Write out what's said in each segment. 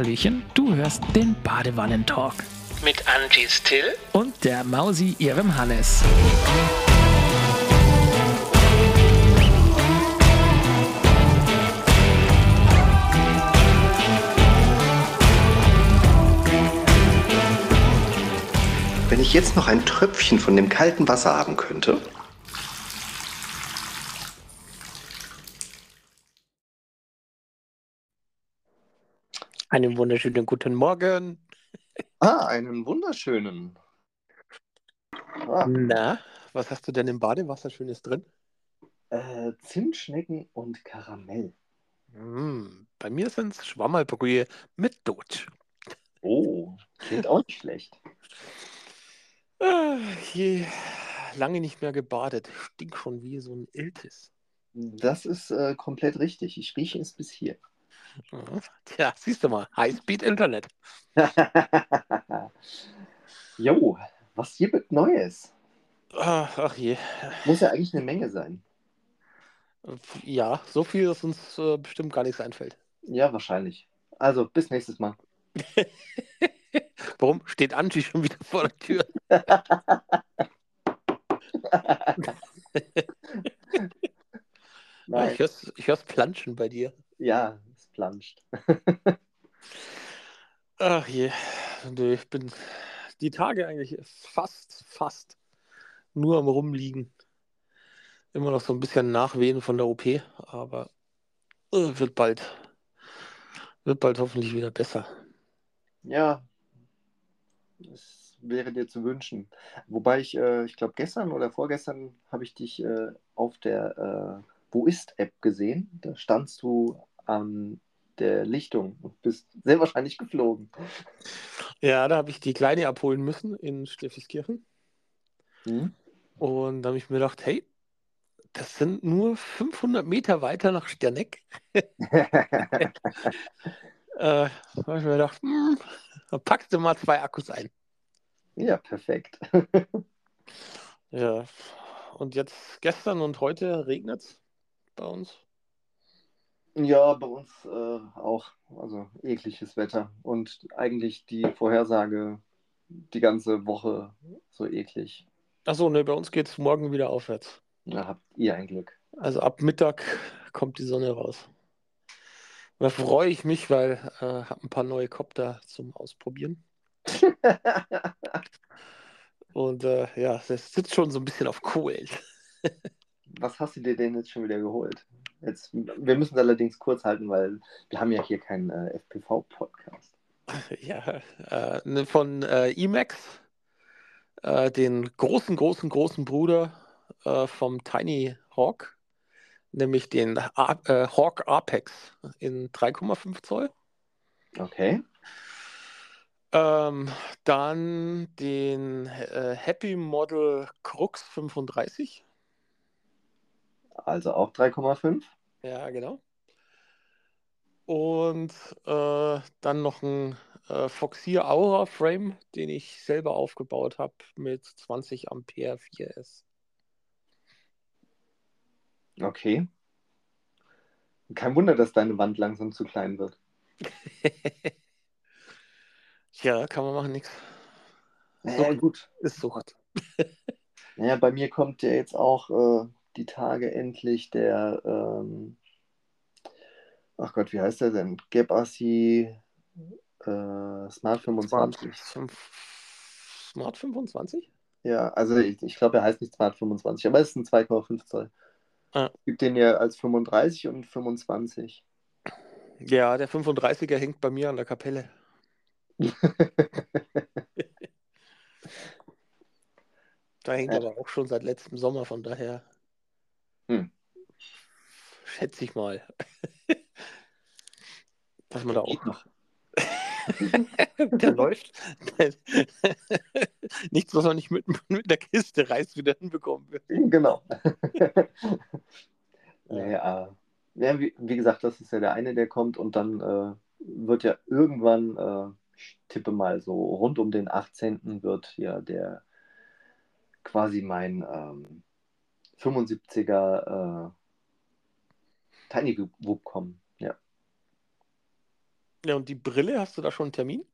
Hallöchen, du hörst den Badewannentalk Mit Angie Still und der Mausi ihrem Hannes. Wenn ich jetzt noch ein Tröpfchen von dem kalten Wasser haben könnte. Einen wunderschönen guten Morgen. Ah, einen wunderschönen. Ah, Na, was hast du denn im Badewasser Schönes drin? äh, Zimtschnecken und Karamell. Mm, bei mir sind es Schwammerbrühe mit Dutsch. Oh, klingt auch nicht schlecht. Ah, je lange nicht mehr gebadet. Stink schon wie so ein Iltis. Das ist äh, komplett richtig. Ich rieche es bis hier. Ja, Tja, siehst du mal, Highspeed-Internet. Jo, was hier mit Neues? Ah, Ach je. Muss ja eigentlich eine Menge sein. Ja, so viel, dass uns äh, bestimmt gar nichts einfällt. Ja, wahrscheinlich. Also, bis nächstes Mal. Warum steht Angie schon wieder vor der Tür? Ah, Nein. Ich hör's, ich hör's planschen bei dir. Ja, es planscht. Ach je, Nö, ich bin die Tage eigentlich fast, fast nur am Rumliegen. Immer noch so ein bisschen Nachwehen von der OP, aber äh, wird bald, wird bald hoffentlich wieder besser. Ja, es wäre dir zu wünschen. Wobei ich, äh, ich glaube, gestern oder vorgestern habe ich dich äh, auf der äh, Wo ist-App gesehen. Da standst du an der Lichtung und bist sehr wahrscheinlich geflogen. Ja, da habe ich die Kleine abholen müssen in Steffeskirchen. Hm? Und da habe ich mir gedacht, hey, das sind nur 500 Meter weiter nach Sterneck. Äh, da habe ich mir gedacht, hm, packst du mal zwei Akkus ein. ja, perfekt. Ja, und jetzt gestern und heute regnet es bei uns. Ja, bei uns äh, auch. Also ekliges Wetter. Und eigentlich die Vorhersage die ganze Woche so eklig. Achso, ne, bei uns geht es morgen wieder aufwärts. Da habt ihr ein Glück. Also ab Mittag kommt die Sonne raus. Da freue ich mich, weil ich äh, habe ein paar neue Kopter zum Ausprobieren. Und äh, ja, das sitzt schon so ein bisschen auf Kohlen. Was hast du dir denn jetzt schon wieder geholt? Jetzt, wir müssen es allerdings kurz halten, weil wir haben ja hier keinen äh, FPV-Podcast. Ja, äh, ne, von äh, Emacs, äh, den großen, großen, großen Bruder äh, vom Tiny Hawk, nämlich den A äh, Hawk Apex in 3,5 Zoll. Okay. Ähm, dann den äh, Happy Model Crux 35. Also auch 3,5. Ja, genau. Und äh, dann noch ein äh, Foxeer Aura Frame, den ich selber aufgebaut habe mit 20 Ampere 4S. Okay. Kein Wunder, dass deine Wand langsam zu klein wird. Ja, kann man machen, nichts. Naja, gut. Ist Sucht. Naja, bei mir kommt ja jetzt auch äh, die Tage endlich der, ähm, ach Gott, wie heißt der denn? Gebassi äh, Smart 25. Smart 25? Ja, also ich, ich glaube, er heißt nicht Smart 25, aber es ist ein 2,5 Zoll. Ah. Gibt den ja als 35 und 25. Ja, der 35er hängt bei mir an der Kapelle. Da hängt Ja. aber auch schon seit letztem Sommer, von daher. Schätze ich mal, dass man da auch noch. Der läuft. Nichts, was man nicht mit, mit der Kiste reißt, wieder hinbekommen wird. Genau. naja, ja, wie, wie gesagt, das ist ja der eine, der kommt und dann äh, wird ja irgendwann, äh, ich tippe mal so rund um den 18. wird ja der quasi mein ähm, 75er äh, Tiny Whoop kommen. Ja. Ja, und die Brille, hast du da schon einen Termin?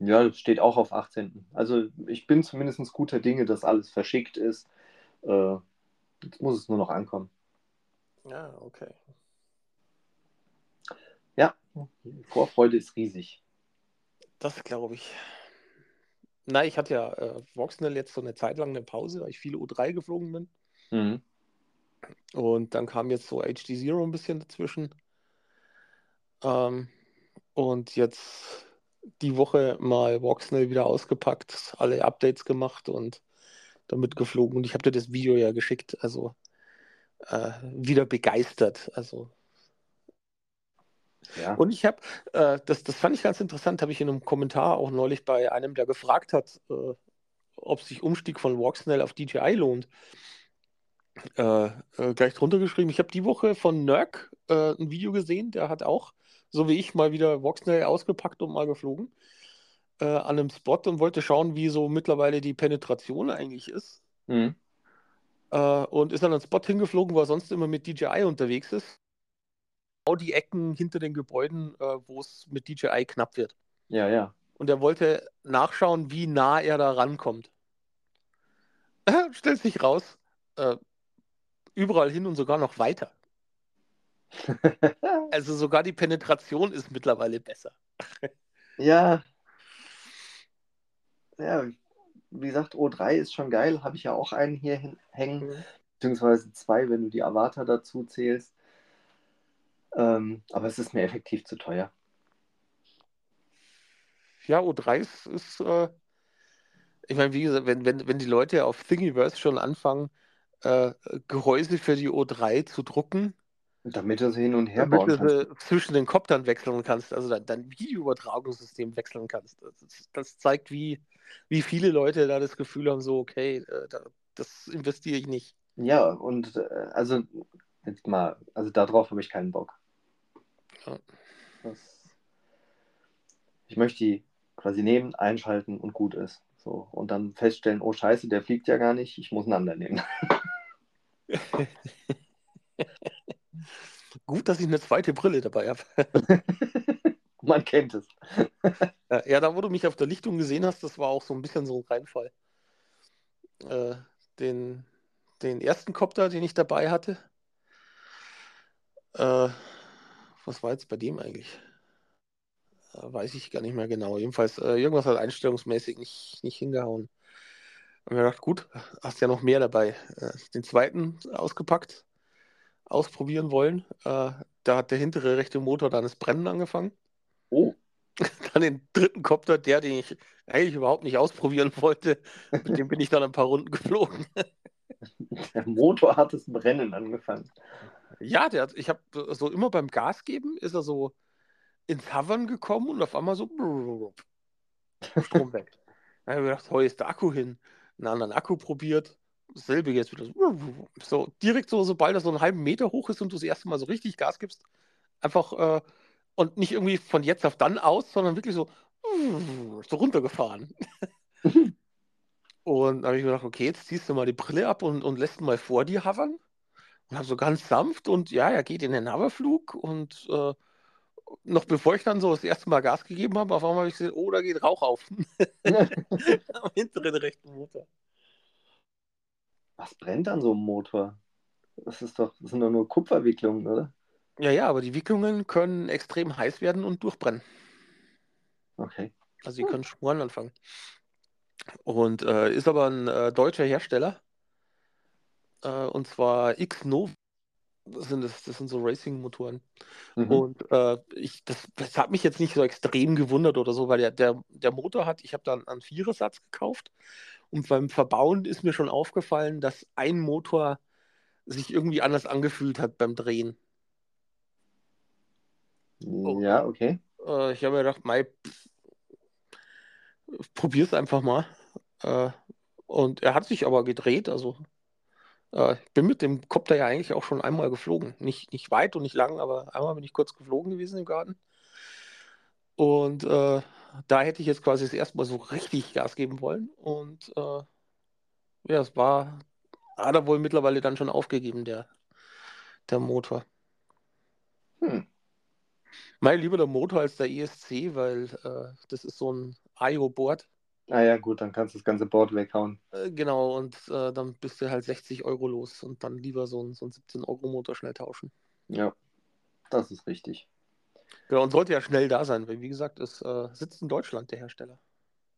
Ja, das steht auch auf 18. Also ich bin zumindest guter Dinge, dass alles verschickt ist. Äh, jetzt muss es nur noch ankommen. Ja, okay. Ja, die Vorfreude ist riesig. Das glaube ich. Na, ich hatte ja äh, Voxnell jetzt so eine Zeit lang eine Pause, weil ich viele U3 geflogen bin. Mhm. Und dann kam jetzt so HD Zero ein bisschen dazwischen. Ähm, und jetzt die Woche mal Voxnell wieder ausgepackt, alle Updates gemacht und damit geflogen. Und ich habe dir das Video ja geschickt, also äh, wieder begeistert. Also Ja. Und ich habe, äh, das, das fand ich ganz interessant, habe ich in einem Kommentar auch neulich bei einem, der gefragt hat, äh, ob sich Umstieg von Voxnell auf DJI lohnt, äh, äh, gleich drunter geschrieben. Ich habe die Woche von Nerk äh, ein Video gesehen, der hat auch, so wie ich, mal wieder Voxnell ausgepackt und mal geflogen äh, an einem Spot und wollte schauen, wie so mittlerweile die Penetration eigentlich ist. Mhm. Und ist an einen Spot hingeflogen, wo er sonst immer mit DJI unterwegs ist. Genau die Ecken hinter den Gebäuden, wo es mit DJI knapp wird. Ja, ja. Und er wollte nachschauen, wie nah er da rankommt. Stellt sich raus, äh, überall hin und sogar noch weiter. Also sogar die Penetration ist mittlerweile besser. ja. Ja, wie gesagt, O3 ist schon geil. Habe ich ja auch einen hier hin- hängen, beziehungsweise zwei, wenn du die Avatar dazu zählst. Ähm, aber es ist mir effektiv zu teuer. Ja, O3 ist, ist äh, ich meine, wie gesagt, wenn, wenn, wenn die Leute auf Thingiverse schon anfangen, äh, Gehäuse für die O3 zu drucken, Damit du sie hin und her damit bauen du kannst. sie zwischen den Koptern wechseln kannst, also dein, dein Videoübertragungssystem wechseln kannst. Das, das zeigt, wie, wie viele Leute da das Gefühl haben, so, okay, äh, da, das investiere ich nicht. Ja, und äh, also jetzt mal, also darauf habe ich keinen Bock. Ja. Das, ich möchte die quasi nehmen, einschalten und gut ist. So. Und dann feststellen, oh Scheiße, der fliegt ja gar nicht, ich muss einen anderen nehmen. Gut, dass ich eine zweite Brille dabei habe. Man kennt es. Ja, da, wo du mich auf der Lichtung gesehen hast, das war auch so ein bisschen so ein Reinfall. Äh, den, den ersten Kopter, den ich dabei hatte, äh, was war jetzt bei dem eigentlich? Äh, weiß ich gar nicht mehr genau. Jedenfalls, äh, irgendwas hat einstellungsmäßig nicht, nicht hingehauen. Und mir gedacht, gut, hast ja noch mehr dabei. Äh, den zweiten ausgepackt, ausprobieren wollen. Äh, da hat der hintere rechte Motor dann das Brennen angefangen. Oh, Dann den dritten Kopter, der, den ich eigentlich überhaupt nicht ausprobieren wollte, mit dem bin ich dann ein paar Runden geflogen. der Motor hat das Brennen angefangen. Ja, der ich habe so immer beim Gas geben, ist er so ins Hovern gekommen und auf einmal so Strom weg. Dann habe ich gedacht, heu ist der Akku hin. Einen anderen Akku probiert. Dasselbe jetzt wieder so, so direkt so, sobald er so einen halben Meter hoch ist und du das erste Mal so richtig Gas gibst, einfach äh, und nicht irgendwie von jetzt auf dann aus, sondern wirklich so, so runtergefahren. Und da habe ich mir gedacht, okay, jetzt ziehst du mal die Brille ab und, und lässt ihn mal vor dir hovern. Und habe so ganz sanft und ja, er geht in den Hoverflug und äh, noch bevor ich dann so das erste Mal Gas gegeben habe, auf einmal habe ich gesehen, oh, da geht Rauch auf. Am hinteren rechten Motor. Was brennt an so einem Motor? Das ist doch, das sind doch nur Kupferwicklungen, oder? Ja, ja, aber die Wicklungen können extrem heiß werden und durchbrennen. Okay. Also die können Schmoren anfangen. Und äh, ist aber ein äh, deutscher Hersteller. Äh, und zwar X-Nova. Das sind, das, das sind so Racing-Motoren. Mhm. Und äh, ich, das, das hat mich jetzt nicht so extrem gewundert oder so, weil der, der, der Motor hat, ich habe da einen Vierersatz gekauft und beim Verbauen ist mir schon aufgefallen, dass ein Motor sich irgendwie anders angefühlt hat beim Drehen. Ja, okay. Äh, ich habe mir gedacht, Mai, probier's einfach mal. Äh, und er hat sich aber gedreht, also äh, ich bin mit dem Kopter ja eigentlich auch schon einmal geflogen. Nicht, nicht weit und nicht lang, aber einmal bin ich kurz geflogen gewesen im Garten. Und äh, da hätte ich jetzt quasi das erste Mal so richtig Gas geben wollen. Und äh, ja, es war, hat er wohl mittlerweile dann schon aufgegeben, der, der Motor. Hm. Mein lieber der Motor als der ESC, weil äh, das ist so ein IO-Board. Ah ja, gut, dann kannst du das ganze Board weghauen. Äh, genau, und äh, dann bist du halt 60 Euro los und dann lieber so einen, so einen 17-Euro-Motor schnell tauschen. Ja, das ist richtig. Genau, und sollte ja schnell da sein, weil wie gesagt, es äh, sitzt in Deutschland, der Hersteller.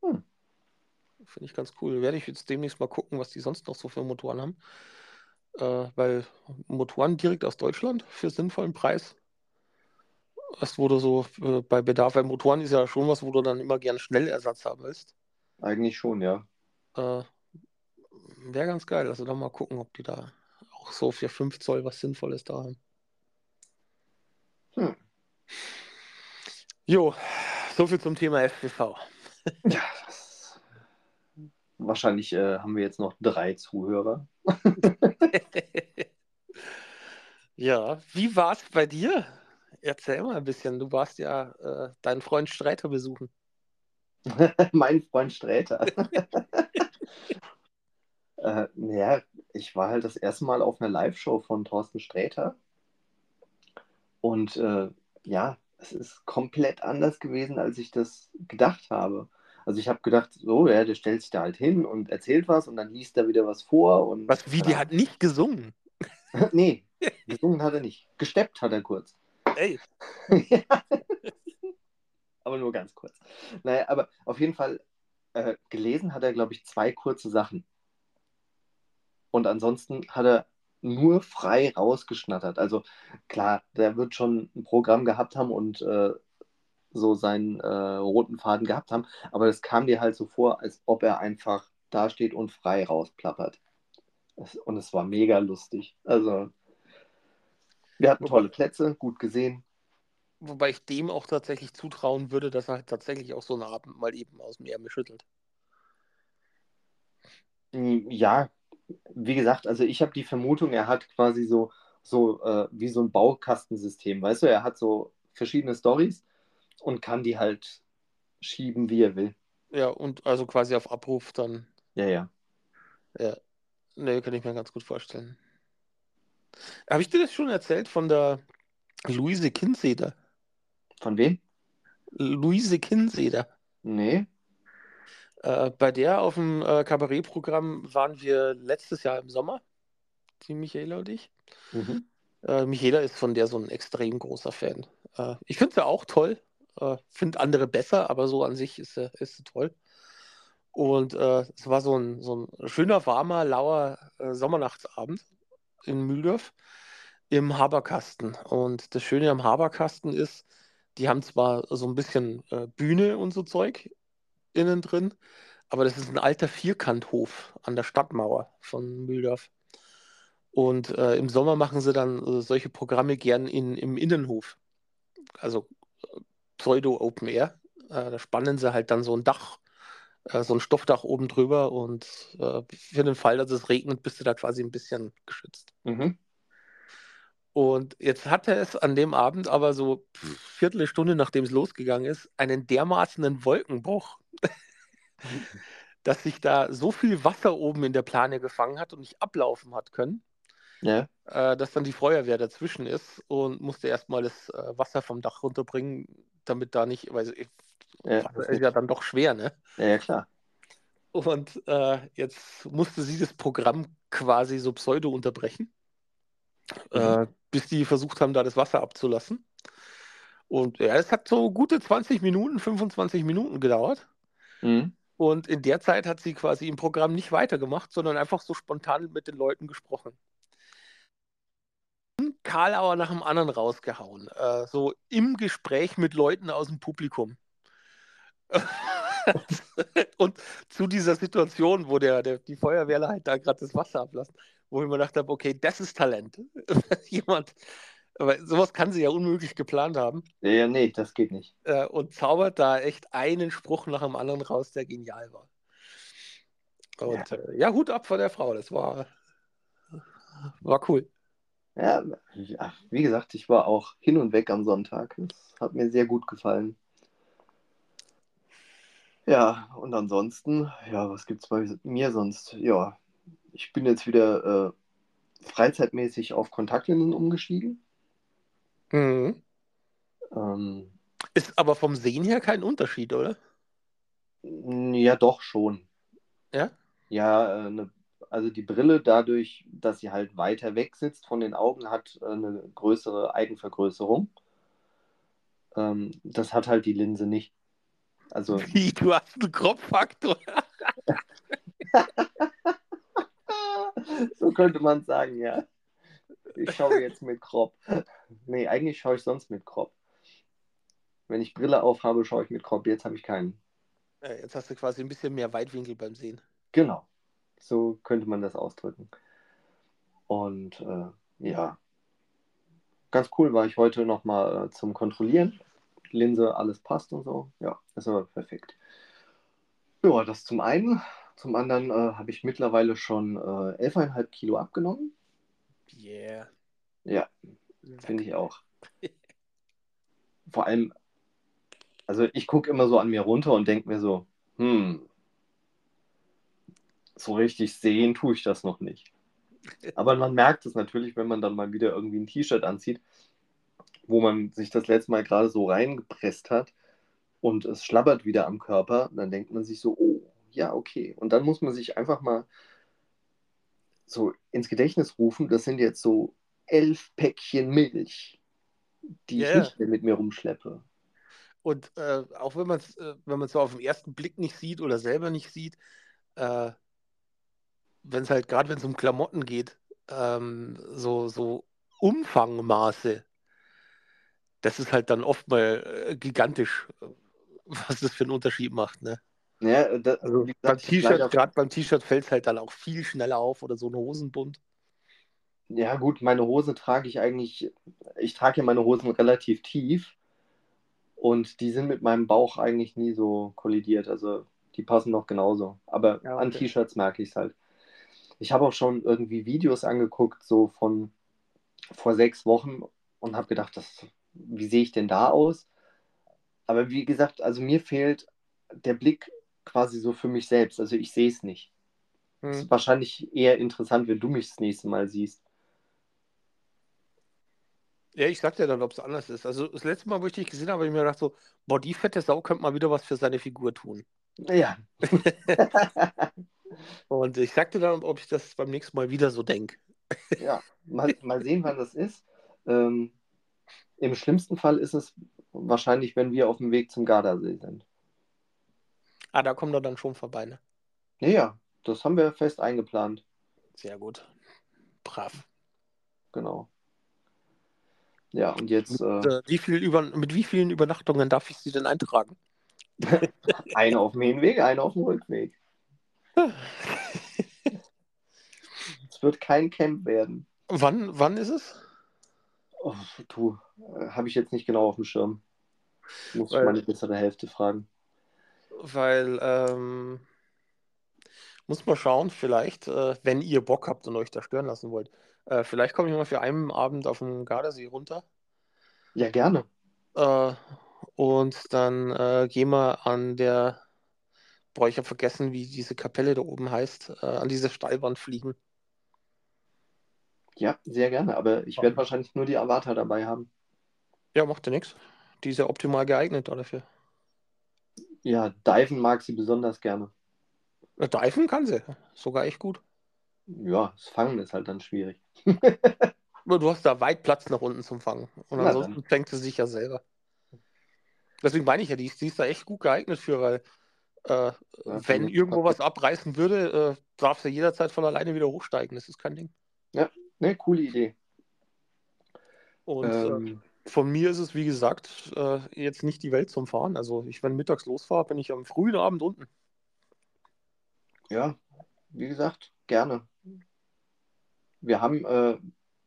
Hm. Finde ich ganz cool. Werde ich jetzt demnächst mal gucken, was die sonst noch so für Motoren haben. Äh, weil Motoren direkt aus Deutschland für sinnvollen Preis. Das wurde so äh, bei Bedarf, weil Motoren ist ja schon was, wo du dann immer gern Schnellersatz haben willst. Eigentlich schon, ja. Äh, Wäre ganz geil. Also dann mal gucken, ob die da auch so für 5 Zoll was Sinnvolles da haben. Hm. Jo, so viel zum Thema FPV. Ja, das... wahrscheinlich äh, haben wir jetzt noch drei Zuhörer. ja, wie war es bei dir? Erzähl mal ein bisschen. Du warst ja äh, deinen Freund Streiter besuchen. mein Freund Sträter. äh, naja, ich war halt das erste Mal auf einer Live-Show von Thorsten Sträter. Und äh, ja, es ist komplett anders gewesen, als ich das gedacht habe. Also ich habe gedacht, so, ja, der stellt sich da halt hin und erzählt was und dann liest er wieder was vor. Und, Was, wie, ja. die hat nicht gesungen? nee, gesungen hat er nicht. Gesteppt hat er kurz. Ey, Ja. Aber nur ganz kurz. Naja, aber auf jeden Fall äh, gelesen hat er, glaube ich, zwei kurze Sachen. Und ansonsten hat er nur frei rausgeschnattert. Also klar, der wird schon ein Programm gehabt haben und äh, so seinen äh, roten Faden gehabt haben, aber das kam dir halt so vor, als ob er einfach dasteht und frei rausplappert. Es- Und es war mega lustig. Also wir hatten tolle Plätze, gut gesehen. Wobei ich dem auch tatsächlich zutrauen würde, dass er halt tatsächlich auch so einen Abend mal eben aus dem Ärmel schüttelt. Ja, wie gesagt, also ich habe die Vermutung, er hat quasi so, so äh, wie so ein Baukastensystem, weißt du, er hat so verschiedene Stories und kann die halt schieben, wie er will. Ja, und also quasi auf Abruf dann. Ja, ja. Ja, ne, kann ich mir ganz gut vorstellen. Habe ich dir das schon erzählt von der Luise Kinseder? Von wem? Luise Kinseder. Nee. Äh, bei der auf dem äh, Kabarettprogramm waren wir letztes Jahr im Sommer, die Michaela und ich. Mhm. Äh, Michaela ist von der so ein extrem großer Fan. Äh, ich finde sie auch toll, äh, finde andere besser, aber so an sich ist sie, ist sie toll. Und äh, es war so ein, so ein schöner, warmer, lauer Sommernachtsabend in Mühldorf im Haberkasten. Und das Schöne am Haberkasten ist, die haben zwar so ein bisschen äh, Bühne und so Zeug innen drin, aber das ist ein alter Vierkanthof an der Stadtmauer von Mühldorf. Und äh, im Sommer machen sie dann äh, solche Programme gern in, im Innenhof. Also äh, Pseudo-Open Air. Äh, da spannen sie halt dann so ein Dach, äh, so ein Stoffdach oben drüber und für den Fall, dass es regnet, bist du da quasi ein bisschen geschützt. Mhm. Und jetzt hatte es an dem Abend aber so Viertelstunde, nachdem es losgegangen ist, einen dermaßenen Wolkenbruch, dass sich da so viel Wasser oben in der Plane gefangen hat und nicht ablaufen hat können, Ja. äh, dass dann die Feuerwehr dazwischen ist und musste erstmal das äh, Wasser vom Dach runterbringen, damit da nicht, weil äh, Ja, Wasser ist ja dann doch schwer, ne? ja, ja, klar. Und äh, jetzt musste sie das Programm quasi so pseudo unterbrechen, äh, bis die versucht haben, da das Wasser abzulassen. Und ja, es hat so gute 20 Minuten, 25 Minuten gedauert. Mhm. Und in der Zeit hat sie quasi im Programm nicht weitergemacht, sondern einfach so spontan mit den Leuten gesprochen. Ein Karlauer nach dem anderen rausgehauen. Äh, so im Gespräch mit Leuten aus dem Publikum. Und zu dieser Situation, wo der, der, die Feuerwehrler halt da gerade das Wasser ablassen, wo ich mir gedacht habe, okay, das ist Talent. Jemand, aber sowas kann sie ja unmöglich geplant haben Ja, nee, das geht nicht. äh, und zaubert da echt einen Spruch nach dem anderen raus, der genial war. Und ja, äh, ja Hut ab vor der Frau, das war, war cool. Ja, ja, wie gesagt, ich war auch hin und weg am Sonntag. Das hat mir sehr gut gefallen. Ja, und ansonsten, ja, was gibt's bei mir sonst? Ja, ich bin jetzt wieder äh, freizeitmäßig auf Kontaktlinsen umgestiegen. Mhm. Ähm, Ist aber vom Sehen her kein Unterschied, oder? ja, doch schon. Ja? Ja, äh, ne, also die Brille dadurch, dass sie halt weiter weg sitzt von den Augen, hat äh, eine größere Eigenvergrößerung. Ähm, das hat halt die Linse nicht. Also Wie, du hast einen Kropffaktor. so könnte man sagen, ja. Ich schaue jetzt mit Crop. Nee, eigentlich schaue ich sonst mit Crop. Wenn ich Brille aufhabe, schaue ich mit Crop. Jetzt habe ich keinen. Ja, jetzt hast du quasi ein bisschen mehr Weitwinkel beim Sehen. Genau. So könnte man das ausdrücken. Und äh, ja, ganz cool war ich heute nochmal äh, zum Kontrollieren. Linse, alles passt und so. Ja, ist aber perfekt. Ja, das zum einen. Zum anderen äh, habe ich mittlerweile schon äh, 11,5 Kilo abgenommen. Yeah. Ja, finde ich auch. Vor allem, also ich gucke immer so an mir runter und denke mir so, hm, so richtig sehen tue ich das noch nicht. Aber man merkt es natürlich, wenn man dann mal wieder irgendwie ein T-Shirt anzieht, wo man sich das letzte Mal gerade so reingepresst hat und es schlabbert wieder am Körper, dann denkt man sich so, oh, ja, okay. Und dann muss man sich einfach mal so ins Gedächtnis rufen, das sind jetzt so elf Päckchen Milch, die Ja, ich nicht mehr mit mir rumschleppe. Und äh, auch wenn man es äh, wenn man es so auf den ersten Blick nicht sieht oder selber nicht sieht, äh, wenn es halt gerade, wenn es um Klamotten geht, ähm, so, so Umfangmaße, das ist halt dann oft mal äh, gigantisch, äh, was das für einen Unterschied macht. Ne? Ja, da, Also beim gesagt, leider- T-Shirt, gerade beim T-Shirt fällt es halt dann auch viel schneller auf oder so ein Hosenbund. Ja, gut, meine Hose trage ich eigentlich, ich trage ja meine Hosen relativ tief und die sind mit meinem Bauch eigentlich nie so kollidiert. Also die passen noch genauso. Aber Ja, an okay. T-Shirts merke ich es halt. Ich habe auch schon irgendwie Videos angeguckt, so von vor sechs Wochen und habe gedacht, das, wie sehe ich denn da aus? Aber wie gesagt, also mir fehlt der Blick quasi so für mich selbst. Also ich sehe es nicht. Es Hm. ist wahrscheinlich eher interessant, wenn du mich das nächste Mal siehst. Ja, ich sag dir dann, ob es anders ist. Also das letzte Mal, wo ich dich gesehen habe, habe ich mir gedacht so, boah, die fette Sau könnte mal wieder was für seine Figur tun. Ja. Und ich sag dir dann, ob ich das beim nächsten Mal wieder so denke. Ja, mal, mal sehen, wann das ist. Ähm, Im schlimmsten Fall ist es wahrscheinlich, wenn wir auf dem Weg zum Gardasee sind. Ah, da kommt er dann schon vorbei, ne? Ja, das haben wir fest eingeplant. Sehr gut. Brav. Genau. Ja, und jetzt äh, Äh, wie viel über, mit wie vielen Übernachtungen darf ich sie denn eintragen? eine auf dem Hinweg, eine auf dem Rückweg. Es wird kein Camp werden. Wann, wann ist es? Oh, du, äh, habe ich jetzt nicht genau auf dem Schirm. Muss ich meine bessere Hälfte fragen. Weil, ähm, muss mal schauen, vielleicht, äh, wenn ihr Bock habt und euch da stören lassen wollt. Äh, vielleicht komme ich mal für einen Abend auf den Gardasee runter. Ja, gerne. Äh, und dann äh, gehen wir an der, boah, ich habe vergessen, wie diese Kapelle da oben heißt, äh, an diese Steilwand fliegen. Ja, sehr gerne. Aber ich werde wahrscheinlich nur die Avatar dabei haben. Ja, macht ja nichts. Die ist ja optimal geeignet dafür. Ja, Diven mag sie besonders gerne. Äh, Diven kann sie, sogar echt gut. Ja, das Fangen ist halt dann schwierig. Aber du hast da weit Platz nach unten zum Fangen. Und Na ansonsten fängt sie sich ja selber. Deswegen meine ich ja, die ist, die ist da echt gut geeignet für, weil äh, wenn irgendwo was abreißen würde, äh, darf sie jederzeit von alleine wieder hochsteigen. Das ist kein Ding. Ne, coole Idee. Und äh, Ähm, von mir ist es, wie gesagt, äh, jetzt nicht die Welt zum Fahren. Also ich, wenn mittags losfahre, bin ich am frühen Abend unten. ja, wie gesagt, gerne. Wir haben, äh,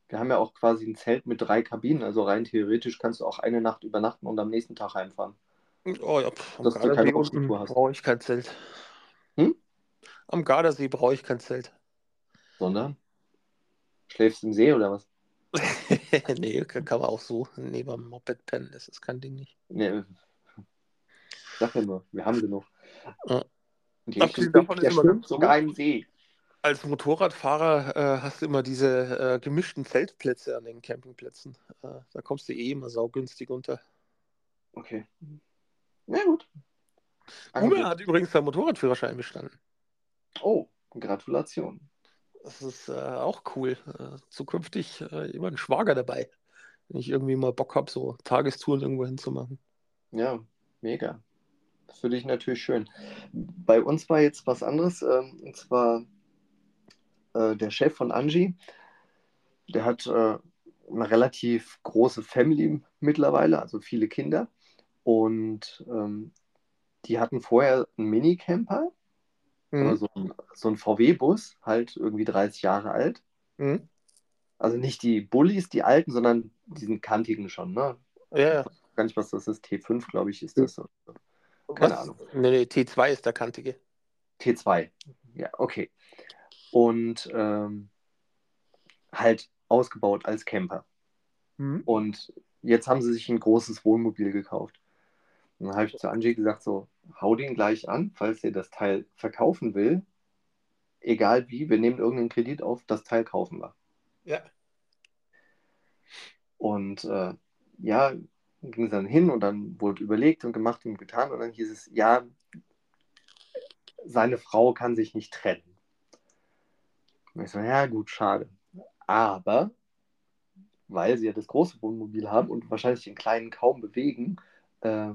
wir haben ja auch quasi ein Zelt mit drei Kabinen, also rein theoretisch kannst du auch eine Nacht übernachten und am nächsten Tag heimfahren. Oh ja, pff, Dass du keine Gardasee Rollstuhl unten hast. brauche ich kein Zelt. Hm? Am Gardasee brauche ich kein Zelt. Sondern schläfst im See oder was? nee, kann, kann man auch so neben dem Moped pennen. Das ist kein Ding nicht. Ne, sag ja nur, wir haben genug. Ja. Und Abgesehen der davon ist immer ganz sogar im See. Als Motorradfahrer äh, hast du immer diese äh, gemischten Zeltplätze an den Campingplätzen. Äh, da kommst du eh immer saugünstig unter. Okay. Na gut. Ume hat übrigens seinen Motorradführerschein bestanden. Oh, Gratulation. Das ist äh, auch cool. Äh, zukünftig äh, immer ein Schwager dabei, wenn ich irgendwie mal Bock habe, so Tagestouren irgendwo hinzumachen. Ja, mega. Das finde ich natürlich schön. Bei uns war jetzt was anderes, ähm, und zwar äh, der Chef von Angie, der hat äh, eine relativ große Family mittlerweile, also viele Kinder. Und ähm, die hatten vorher einen Minicamper, Mhm. so ein, so ein VW-Bus, halt irgendwie 30 Jahre alt. Mhm. Also nicht die Bullis, die alten, sondern diesen kantigen schon, ne? Ja, ja. Gar nicht, was das ist. T5, glaube ich, ist das. Keine Was? Ahnung. Nee, nee, T2 ist der kantige. T2. Ja, okay. Und ähm, halt ausgebaut als Camper. Mhm. Und jetzt haben sie sich ein großes Wohnmobil gekauft. Und dann habe ich zu Angie gesagt, so, hau den gleich an, falls ihr das Teil verkaufen will. Egal wie, wir nehmen irgendeinen Kredit auf, das Teil kaufen wir. Ja. Und äh, ja, ging es dann hin und dann wurde überlegt und gemacht und getan und dann hieß es, ja, seine Frau kann sich nicht trennen. Und ich so, ja gut, schade. Aber, weil sie ja das große Wohnmobil haben und wahrscheinlich den kleinen kaum bewegen, äh,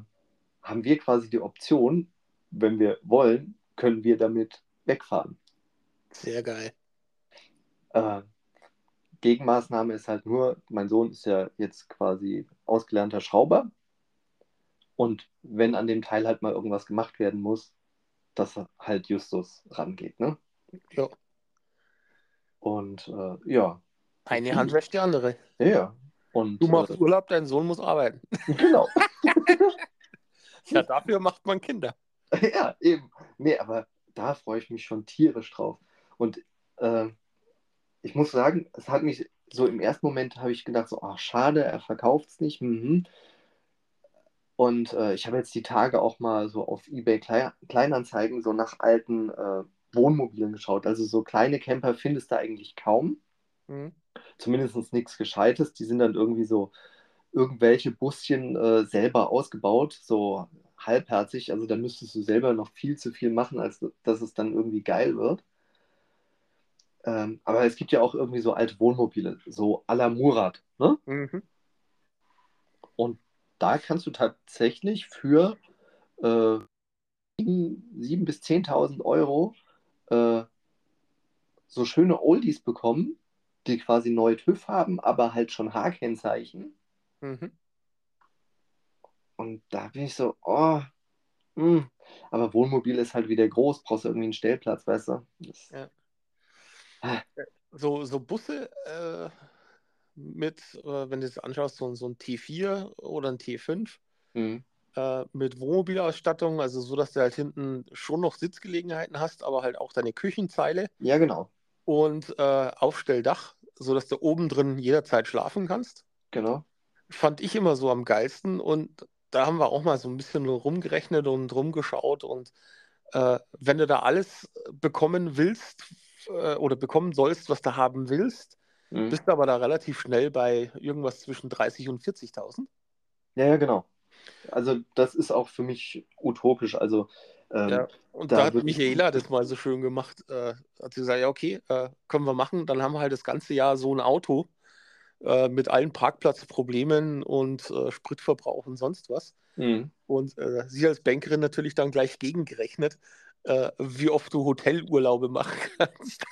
haben wir quasi die Option, wenn wir wollen, können wir damit wegfahren. Sehr geil. Äh, Gegenmaßnahme ist halt nur, mein Sohn ist ja jetzt quasi ausgelernter Schrauber. Und wenn an dem Teil halt mal irgendwas gemacht werden muss, dass halt Justus rangeht, ne? Ja. Und äh, ja, Eine Hand wäscht die andere. ja. Und Du machst äh, Urlaub, dein Sohn muss arbeiten. genau. Ja, dafür macht man Kinder. ja, eben. Nee, aber da freue ich mich schon tierisch drauf. Und äh, ich muss sagen, es hat mich so im ersten Moment habe ich gedacht, so, ach, schade, er verkauft es nicht. Mhm. Und äh, ich habe jetzt die Tage auch mal so auf eBay Klei- Kleinanzeigen so nach alten äh, Wohnmobilen geschaut. Also so kleine Camper findest du eigentlich kaum. Mhm. Zumindest nichts Gescheites. Die sind dann irgendwie so irgendwelche Buschen äh, selber ausgebaut, so halbherzig. Also da müsstest du selber noch viel zu viel machen, als dass es dann irgendwie geil wird. Ähm, aber es gibt ja auch irgendwie so alte Wohnmobile, so à la Murat. Ne? Mhm. Und da kannst du tatsächlich für äh, 7.000 bis 10.000 Euro äh, so schöne Oldies bekommen, die quasi neue TÜV haben, aber halt schon H-Kennzeichen. Mhm. Und da bin ich so, oh, mh. aber Wohnmobil ist halt wieder groß, brauchst du irgendwie einen Stellplatz, weißt du? Das, Ja. So, so Busse äh, mit, äh, wenn du es anschaust, so, so ein T4 oder ein T5 Mhm. äh, mit Wohnmobilausstattung, also so, dass du halt hinten schon noch Sitzgelegenheiten hast, aber halt auch deine Küchenzeile Ja, genau, und äh, Aufstelldach, sodass du oben drin jederzeit schlafen kannst. genau. Fand ich immer so am geilsten und da haben wir auch mal so ein bisschen rumgerechnet und rumgeschaut und äh, wenn du da alles bekommen willst äh, oder bekommen sollst, was du haben willst, Mhm. bist du aber da relativ schnell bei irgendwas zwischen 30 und 40.000. Ja, ja, genau. Also das ist auch für mich utopisch. Also ähm, Ja, und da da hat Michaela das mal so schön gemacht. Äh, hat sie gesagt, ja, okay, äh, können wir machen. Dann haben wir halt das ganze Jahr so ein Auto äh, mit allen Parkplatzproblemen und äh, Spritverbrauch und sonst was. mhm. Und äh, sie als Bankerin natürlich dann gleich gegengerechnet, äh, wie oft du Hotelurlaube machen kannst.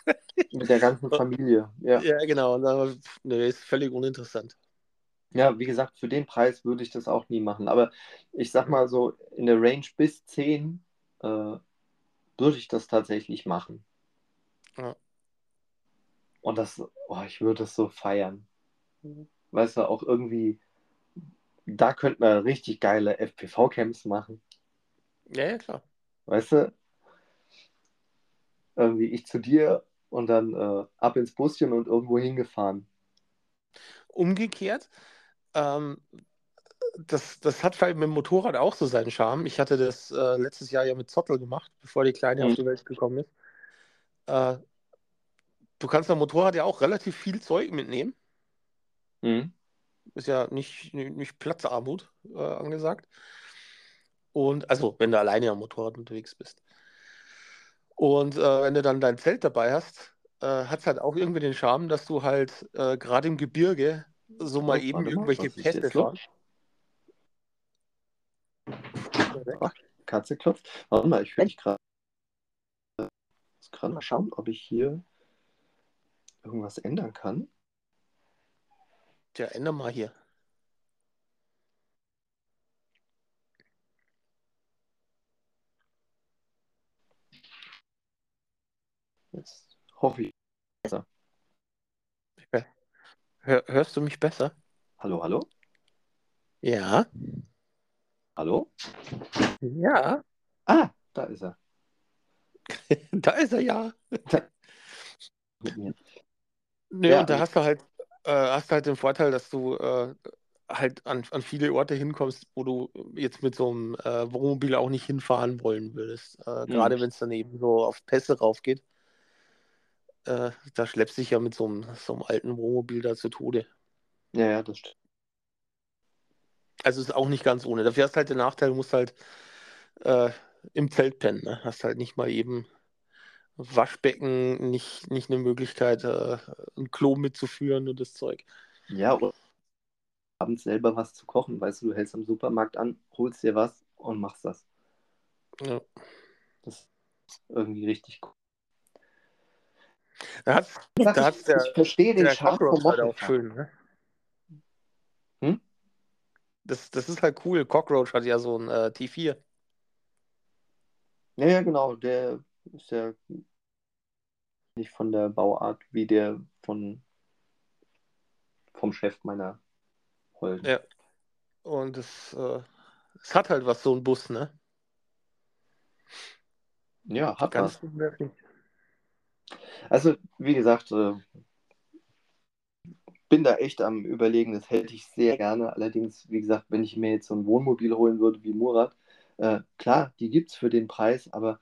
mit der ganzen Familie. Ja. Ja, genau. Pff, nee, ist völlig uninteressant. Ja, wie gesagt, für den Preis würde ich das auch nie machen. Aber ich sag mal so, in der Range bis 10 äh, würde ich das tatsächlich machen. Ja. Und das, oh, ich würde das so feiern. Weißt du, auch irgendwie, da könnte man richtig geile FPV-Camps machen. Ja, ja, klar. Weißt du? Irgendwie ich zu dir und dann äh, ab ins Buschen und irgendwo hingefahren. Umgekehrt, ähm, das, das hat vielleicht mit dem Motorrad auch so seinen Charme. Ich hatte das äh, letztes Jahr ja mit Zottel gemacht, bevor die Kleine Mhm. auf die Welt gekommen ist. Äh, du kannst am Motorrad ja auch relativ viel Zeug mitnehmen. Mhm. Ist ja nicht, nicht Platzarmut äh, angesagt. Und also, wenn du alleine am Motorrad unterwegs bist. Und äh, wenn du dann dein Zelt dabei hast, äh, hat es halt auch irgendwie den Charme, dass du halt äh, gerade im Gebirge so mal Oh, eben irgendwelche Pässe. Ach, Katze klopft. Warte mal, ich höre dich gerade. Ich muss gerade mal schauen, ob ich hier irgendwas ändern kann. Tja, änder mal hier. Jetzt hoffe ich. Hör, hörst du mich besser? Hallo, hallo? Ja. Hallo? Ja. Ah, da ist er. Da ist er ja. Mit mir. Nee, Ja, und da hast du halt, äh, hast halt den Vorteil, dass du äh, halt an, an viele Orte hinkommst, wo du jetzt mit so einem äh, Wohnmobil auch nicht hinfahren wollen würdest. Äh, Gerade wenn es dann eben so auf Pässe raufgeht. Äh, da schleppst du dich ja mit so einem, so einem alten Wohnmobil da zu Tode. Ja, ja, das stimmt. Also ist auch nicht ganz ohne. Dafür hast halt den Nachteil, du musst halt äh, im Zelt pennen. Ne? Hast halt nicht mal eben Waschbecken, nicht, nicht eine Möglichkeit, äh, ein Klo mitzuführen und das Zeug. Ja, und abends selber was zu kochen. Weißt du, du hältst am Supermarkt an, holst dir was und machst das. Ja. Das ist irgendwie richtig cool. Da hat's, da hat's ich, der, ich verstehe den Charme vom halt auch Moped. schön. Ne? Hm? Das, das ist halt cool. Cockroach hat ja so ein äh, T4. Ja, ja, genau. Der ist ja nicht von der Bauart wie der von vom Chef meiner Holden. Ja. Und es, äh, es hat halt was, so ein Bus, ne? Ja, hat Ganz was. Also, wie gesagt, äh, bin da echt am Überlegen, das hätte ich sehr gerne. Allerdings, wie gesagt, wenn ich mir jetzt so ein Wohnmobil holen würde wie Murat, äh, klar, die gibt es für den Preis, aber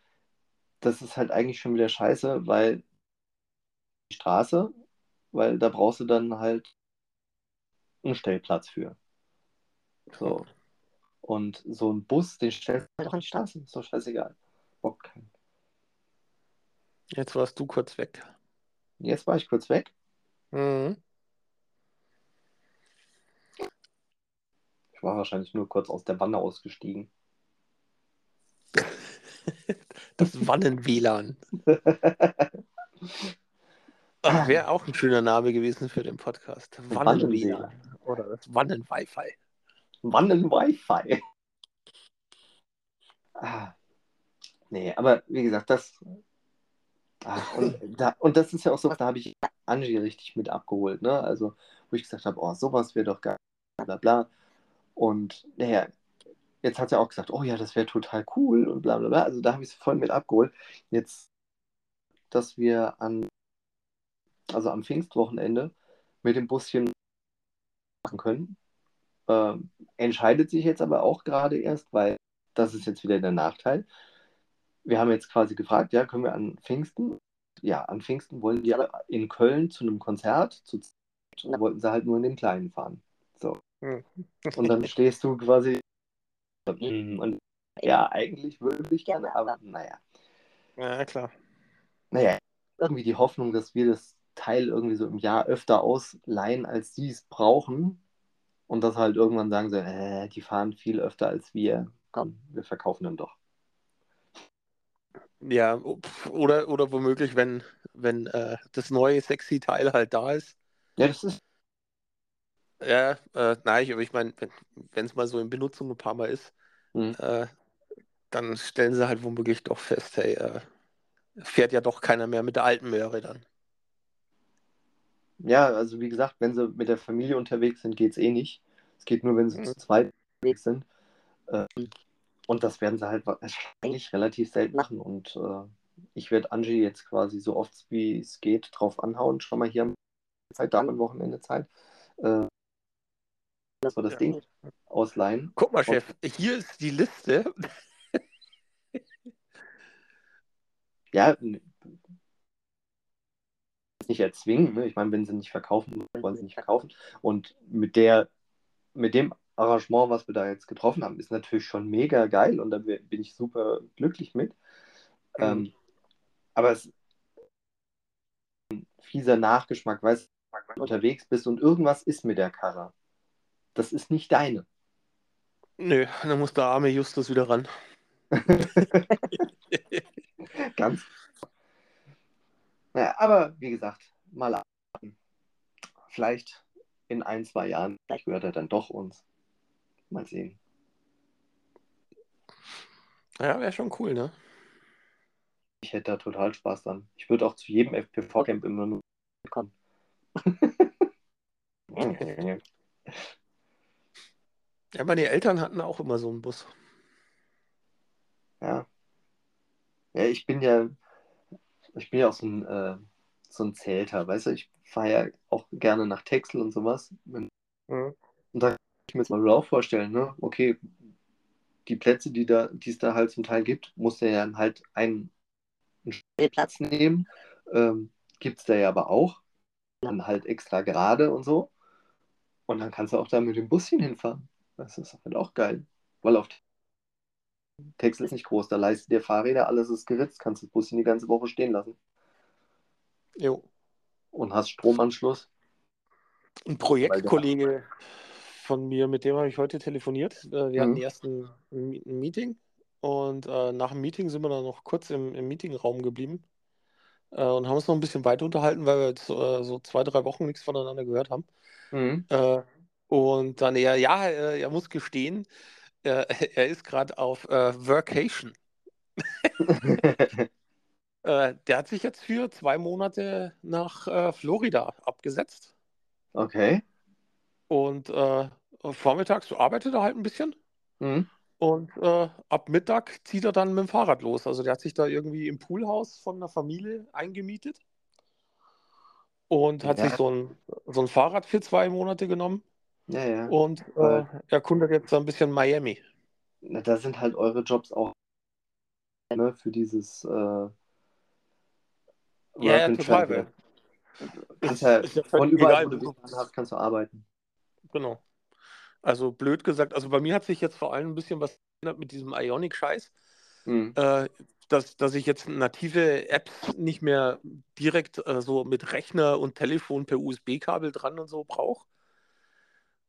das ist halt eigentlich schon wieder scheiße, weil die Straße, weil da brauchst du dann halt einen Stellplatz für. So. Und so ein Bus, den stellst du halt auch an die Straße, ist doch scheißegal. Bock keinen. Jetzt warst du kurz weg. Jetzt war ich kurz weg. Mhm. Ich war wahrscheinlich nur kurz aus der Wanne ausgestiegen. Das Wannen-WLAN. Ach, Wäre auch ein schöner Name gewesen für den Podcast. Wannen-WLAN. Oder das Wannen-Wi-Fi. Wannen-Wi-Fi. Ah. Nee, aber wie gesagt, das. Ah, und, da, und das ist ja auch so, da habe ich Angie richtig mit abgeholt, ne? Also, wo ich gesagt habe, oh, sowas wäre doch geil, bla bla. Und naja, jetzt hat sie auch gesagt, oh ja, das wäre total cool und bla bla bla. Also da habe ich sie voll mit abgeholt. Jetzt, dass wir an, also am Pfingstwochenende mit dem Buschen machen können, äh, entscheidet sich jetzt aber auch gerade erst, weil das ist jetzt wieder der Nachteil. Wir haben jetzt quasi gefragt, ja, können wir an Pfingsten? Ja, an Pfingsten wollen die aber in Köln zu einem Konzert, zu und dann wollten sie halt nur in den Kleinen fahren. So. Hm. Und dann stehst du quasi und ja, eigentlich würde ich gerne, aber naja. Ja, klar. Naja, irgendwie die Hoffnung, dass wir das Teil irgendwie so im Jahr öfter ausleihen, als sie es brauchen. Und dass halt irgendwann sagen sie, äh, die fahren viel öfter als wir. Komm, wir verkaufen dann doch. Ja, oder, oder womöglich, wenn, wenn äh, das neue sexy Teil halt da ist. Ja, das ist. Ja, äh, nein, aber ich meine, wenn es mal so in Benutzung ein paar Mal ist, Mhm. äh, dann stellen sie halt womöglich doch fest, hey, äh, fährt ja doch keiner mehr mit der alten Möhre dann. Ja, also wie gesagt, wenn sie mit der Familie unterwegs sind, geht es eh nicht. Es geht nur, wenn sie Mhm. zu zweit unterwegs sind. Ähm, und das werden sie halt wahrscheinlich relativ selten machen. Und äh, ich werde Angie jetzt quasi so oft wie es geht drauf anhauen. Schau mal, hier Zeit, da am Wochenende Zeit. Äh, das war das Ja. Ding. Ausleihen. Guck mal, Chef, hier ist die Liste. Ja, nicht erzwingen. Ne? Ich meine, wenn sie nicht verkaufen, wollen sie nicht verkaufen. Und mit der, mit dem Arrangement, was wir da jetzt getroffen haben, ist natürlich schon mega geil und da bin ich super glücklich mit. Mhm. Ähm, aber es ist ein fieser Nachgeschmack, weißt du, wenn du unterwegs bist und irgendwas ist mit der Karre. Das ist nicht deine. Nö, dann muss der arme Justus wieder ran. Ganz. Naja, aber wie gesagt, mal abwarten. Vielleicht in ein, zwei Jahren, vielleicht gehört er dann doch uns. Mal sehen. Ja, wäre schon cool, ne? Ich hätte da total Spaß dran. Ich würde auch zu jedem FPV-Camp immer nur kommen. ja, meine Eltern hatten auch immer so einen Bus. Ja. Ja, ich bin ja, ich bin ja auch so ein, äh, so ein Zelter, weißt du, ich fahre ja auch gerne nach Texel und sowas. Mhm. Und da kann ich mir jetzt mal auch vorstellen, ne? Okay, die Plätze, die da, die es da halt zum Teil gibt, muss der ja halt einen, einen Stellplatz nehmen. Ähm, gibt es da ja aber auch. Dann halt extra gerade und so. Und dann kannst du auch da mit dem Bus hinfahren. Das ist halt auch geil. Weil auf Texel ist nicht groß, da leistet dir Fahrräder, alles ist geritzt, kannst das Bus die ganze Woche stehen lassen. Jo. Und hast Stromanschluss. Ein Projektkollege von mir, mit dem habe ich heute telefoniert. Äh, wir mhm. hatten erst ein, ein Meeting und äh, nach dem Meeting sind wir dann noch kurz im, im Meetingraum geblieben äh, und haben uns noch ein bisschen weiter unterhalten, weil wir jetzt äh, so zwei, drei Wochen nichts voneinander gehört haben. Mhm. Äh, und dann er, ja, er muss gestehen, er, er ist gerade auf äh, Workation. äh, der hat sich jetzt für zwei Monate nach äh, Florida abgesetzt. Okay. Und äh, vormittags arbeitet er halt ein bisschen. Mhm. Und äh, ab Mittag zieht er dann mit dem Fahrrad los. Also der hat sich da irgendwie im Poolhaus von einer Familie eingemietet. Und hat ja. sich so ein, so ein Fahrrad für zwei Monate genommen. Ja, ja. Und äh, erkundet jetzt ein bisschen Miami. Na, da sind halt eure Jobs auch ne, für dieses äh, ja, ja, total. Kannst ja, ist von überall, egal, wo du hast, kannst du arbeiten. Genau. Also blöd gesagt, also bei mir hat sich jetzt vor allem ein bisschen was geändert mit diesem Ionic-Scheiß. Mhm. Äh, dass, dass ich jetzt native Apps nicht mehr direkt äh, so mit Rechner und Telefon per USB-Kabel dran und so brauche,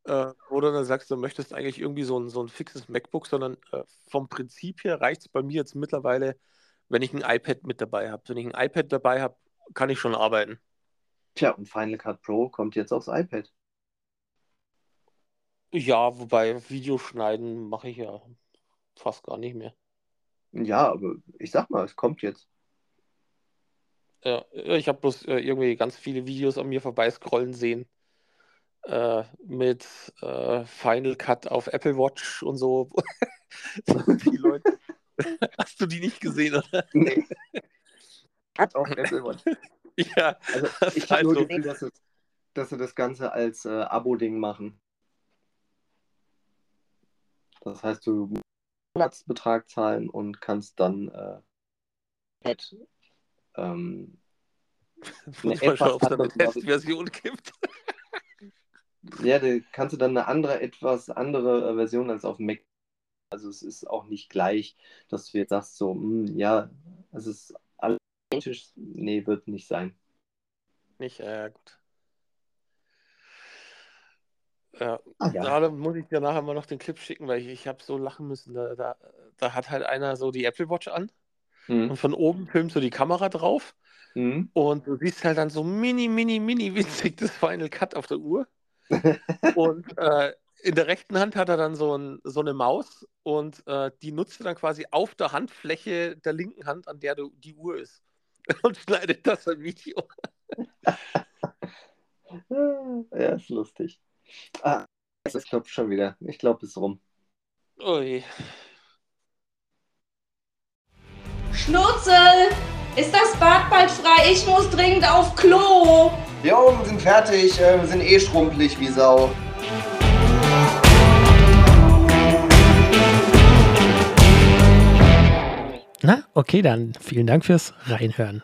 äh, oder dann sagst, du möchtest eigentlich irgendwie so ein, so ein fixes MacBook, sondern äh, vom Prinzip her reicht es bei mir jetzt mittlerweile, wenn ich ein iPad mit dabei habe. Wenn ich ein iPad dabei habe, kann ich schon arbeiten. Tja, und Final Cut Pro kommt jetzt aufs iPad. Ja, wobei Videoschneiden mache ich ja fast gar nicht mehr. Ja, aber ich sag mal, es kommt jetzt. Ja, ich habe bloß äh, irgendwie ganz viele Videos an mir vorbeiscrollen sehen äh, mit äh, Final Cut auf Apple Watch und so. die Leute. Hast du die nicht gesehen, oder? Nee. Cut auf Apple Watch. ja. Also, ich habe nur gesehen, dass, es, dass sie das Ganze als äh, Abo-Ding machen. Das heißt, du musst Platzbetrag zahlen und kannst dann äh, Pad, ähm, eine ob es eine Testversion gibt. Ja, da kannst du dann eine andere, etwas andere äh, Version als auf Mac. Also es ist auch nicht gleich, dass du jetzt sagst, so, mh, hm, ja, es ist alles identisch. Nee, wird nicht sein. Nicht, äh, gut. Ja, ja. da muss ich dir nachher mal noch den Clip schicken, weil ich, ich habe so lachen müssen. Da, da, da, hat halt einer so die Apple Watch an mhm. und von oben filmt so die Kamera drauf mhm. und du siehst halt dann so mini, mini, mini winzig das Final Cut auf der Uhr. Und äh, in der rechten Hand hat er dann so, ein, so eine Maus und äh, die nutzt er dann quasi auf der Handfläche der linken Hand, an der du, die Uhr ist. Und schneidet das ein Video. ja, ist lustig. Ah, es klopft schon wieder. Ich glaube, es ist rum. Ui. Schnurzel! Ist das Bad bald frei? Ich muss dringend auf Klo! Jo, wir sind fertig. Äh, wir sind eh schrumpelig wie Sau. Na, okay, dann vielen Dank fürs Reinhören.